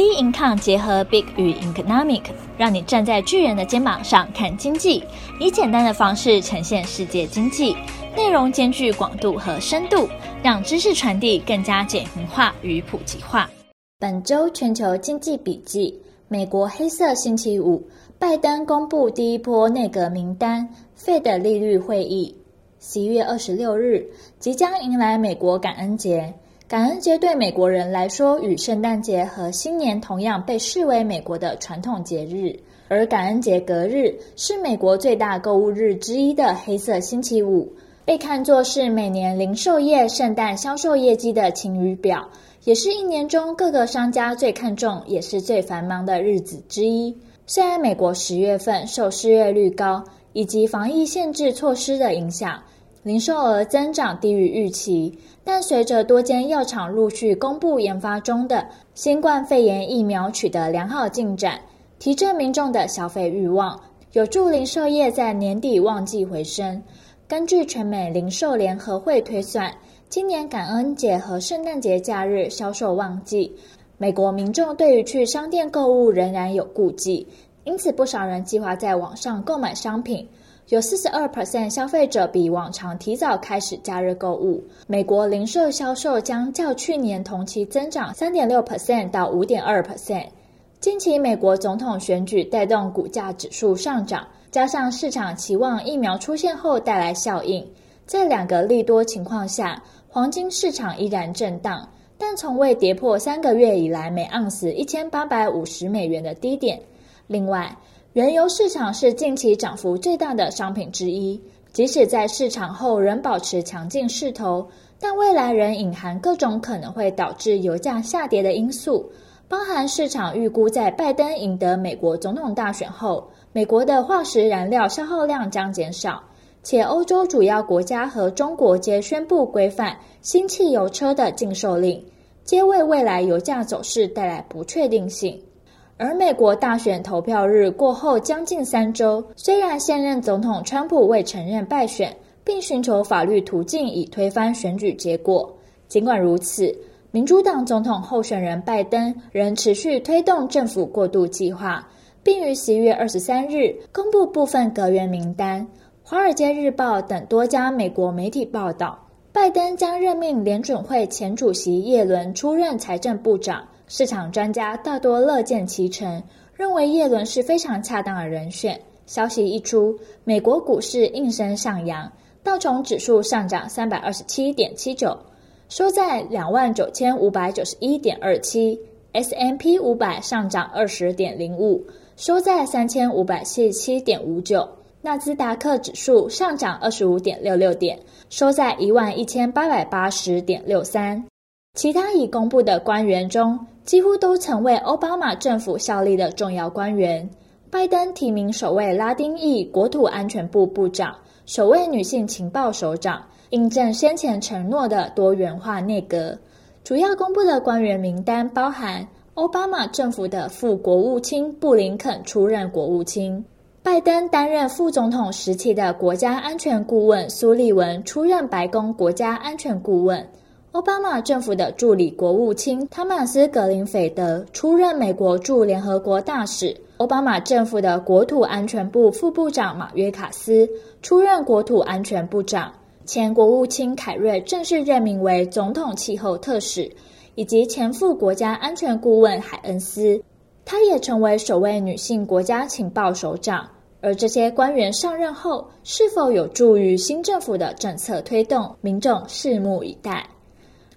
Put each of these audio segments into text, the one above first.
Bincom 结合 Big 与 Economic，让你站在巨人的肩膀上看经济，以简单的方式呈现世界经济，内容兼具广度和深度，让知识传递更加简明化与普及化。本周全球经济笔记：美国黑色星期五，拜登公布第一波内阁名单，Fed 利率会议。十一月二十六日，即将迎来美国感恩节。感恩节对美国人来说，与圣诞节和新年同样被视为美国的传统节日。而感恩节隔日是美国最大购物日之一的黑色星期五，被看作是每年零售业圣诞销售业绩的晴雨表，也是一年中各个商家最看重也是最繁忙的日子之一。虽然美国十月份受失业率高以及防疫限制措施的影响，零售额增长低于预期。但随着多间药厂陆续公布研发中的新冠肺炎疫苗取得良好进展，提振民众的消费欲望，有助零售业在年底旺季回升。根据全美零售联合会推算，今年感恩节和圣诞节假日销售旺季，美国民众对于去商店购物仍然有顾忌，因此不少人计划在网上购买商品。有四十二 percent 消费者比往常提早开始假日购物。美国零售销售将较去年同期增长三点六 percent 到五点二 percent。近期美国总统选举带动股价指数上涨，加上市场期望疫苗出现后带来效应，在两个利多情况下，黄金市场依然震荡，但从未跌破三个月以来每盎司一千八百五十美元的低点。另外，原油市场是近期涨幅最大的商品之一，即使在市场后仍保持强劲势头，但未来仍隐含各种可能会导致油价下跌的因素，包含市场预估在拜登赢得美国总统大选后，美国的化石燃料消耗量将减少，且欧洲主要国家和中国皆宣布规范新汽油车的禁售令，皆为未来油价走势带来不确定性。而美国大选投票日过后将近三周，虽然现任总统川普未承认败选，并寻求法律途径以推翻选举结果，尽管如此，民主党总统候选人拜登仍持续推动政府过渡计划，并于十一月二十三日公布部分阁员名单。《华尔街日报》等多家美国媒体报道，拜登将任命联准会前主席叶伦出任财政部长。市场专家大多乐见其成，认为叶伦是非常恰当的人选。消息一出，美国股市应声上扬，道琼指数上涨三百二十七点七九，收在两万九千五百九十一点二七；S M P 五百上涨二十点零五，收在三千五百七十七点五九；纳斯达克指数上涨二十五点六六点，收在一万一千八百八十点六三。其他已公布的官员中，几乎都曾为奥巴马政府效力的重要官员。拜登提名首位拉丁裔国土安全部部长，首位女性情报首长，印证先前承诺的多元化内阁。主要公布的官员名单包含奥巴马政府的副国务卿布林肯出任国务卿，拜登担任副总统时期的国家安全顾问苏利文出任白宫国家安全顾问。奥巴马政府的助理国务卿汤马斯·格林菲德出任美国驻联合国大使。奥巴马政府的国土安全部副部长马约卡斯出任国土安全部长。前国务卿凯瑞正式任命为总统气候特使，以及前副国家安全顾问海恩斯，她也成为首位女性国家情报首长。而这些官员上任后，是否有助于新政府的政策推动，民众拭目以待。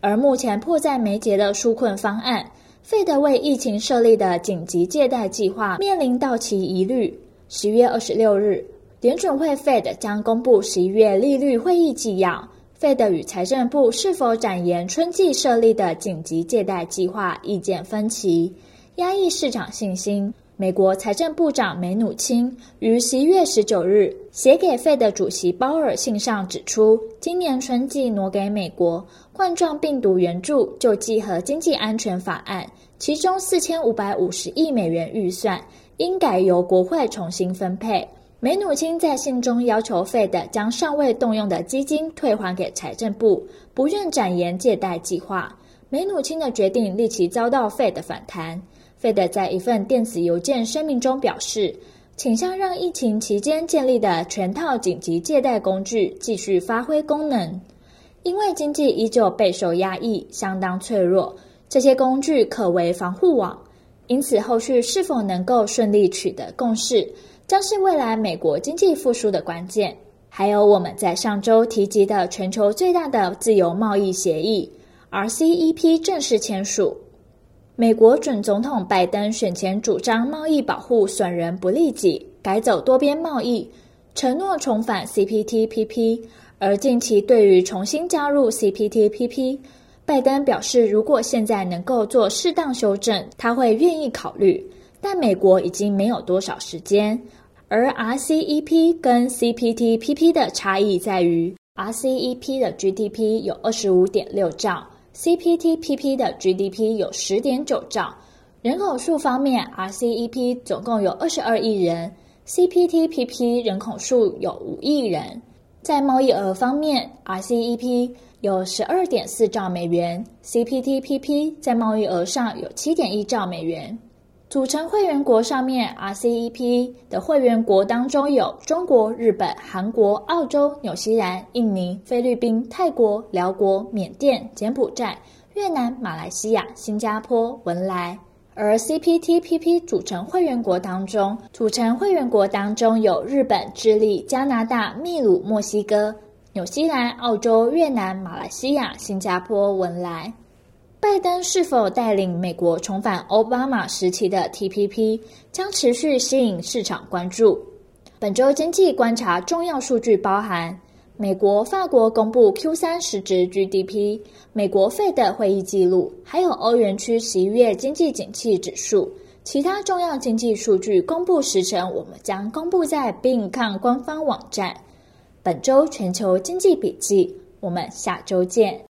而目前迫在眉睫的纾困方案，Fed 为疫情设立的紧急借贷计划面临到期疑虑。十月二十六日，联准会 Fed 将公布十一月利率会议纪要。Fed 与财政部是否展延春季设立的紧急借贷计划意见分歧，压抑市场信心。美国财政部长梅努钦于十一月十九日写给 Fed 主席鲍尔信上指出，今年春季挪给美国冠状病毒援助救济和经济安全法案，其中四千五百五十亿美元预算应改由国会重新分配。梅努钦在信中要求 Fed 将尚未动用的基金退还给财政部，不愿展延借贷计划。梅努钦的决定立即遭到 Fed 的反弹。Fed 在一份电子邮件声明中表示，倾向让疫情期间建立的全套紧急借贷工具继续发挥功能，因为经济依旧备受压抑，相当脆弱。这些工具可为防护网，因此后续是否能够顺利取得共识，将是未来美国经济复苏的关键。还有我们在上周提及的全球最大的自由贸易协议 RCEP 正式签署。美国准总统拜登选前主张贸易保护损人不利己，改走多边贸易，承诺重返 CPTPP。而近期对于重新加入 CPTPP，拜登表示，如果现在能够做适当修正，他会愿意考虑。但美国已经没有多少时间。而 RCEP 跟 CPTPP 的差异在于，RCEP 的 GDP 有二十五点六兆。CPTPP 的 GDP 有十点九兆，人口数方面，RCEP 总共有二十二亿人，CPTPP 人口数有五亿人。在贸易额方面，RCEP 有十二点四兆美元，CPTPP 在贸易额上有七点一兆美元。组成会员国上面，RCEP 的会员国当中有中国、日本、韩国、澳洲、纽西兰、印尼、菲律宾、泰国、寮国、缅甸、柬埔寨、越南、马来西亚、新加坡、文莱。而 CPTPP 组成会员国当中，组成会员国当中有日本、智利、加拿大、秘鲁、墨西哥、纽西兰、澳洲、越南、马来西亚、新加坡、文莱。拜登是否带领美国重返奥巴马时期的 TPP，将持续吸引市场关注。本周经济观察重要数据包含：美国、法国公布 Q 三实质 GDP，美国 Fed 会议记录，还有欧元区十一月经济景气指数。其他重要经济数据公布时程，我们将公布在 Bincom 官方网站。本周全球经济笔记，我们下周见。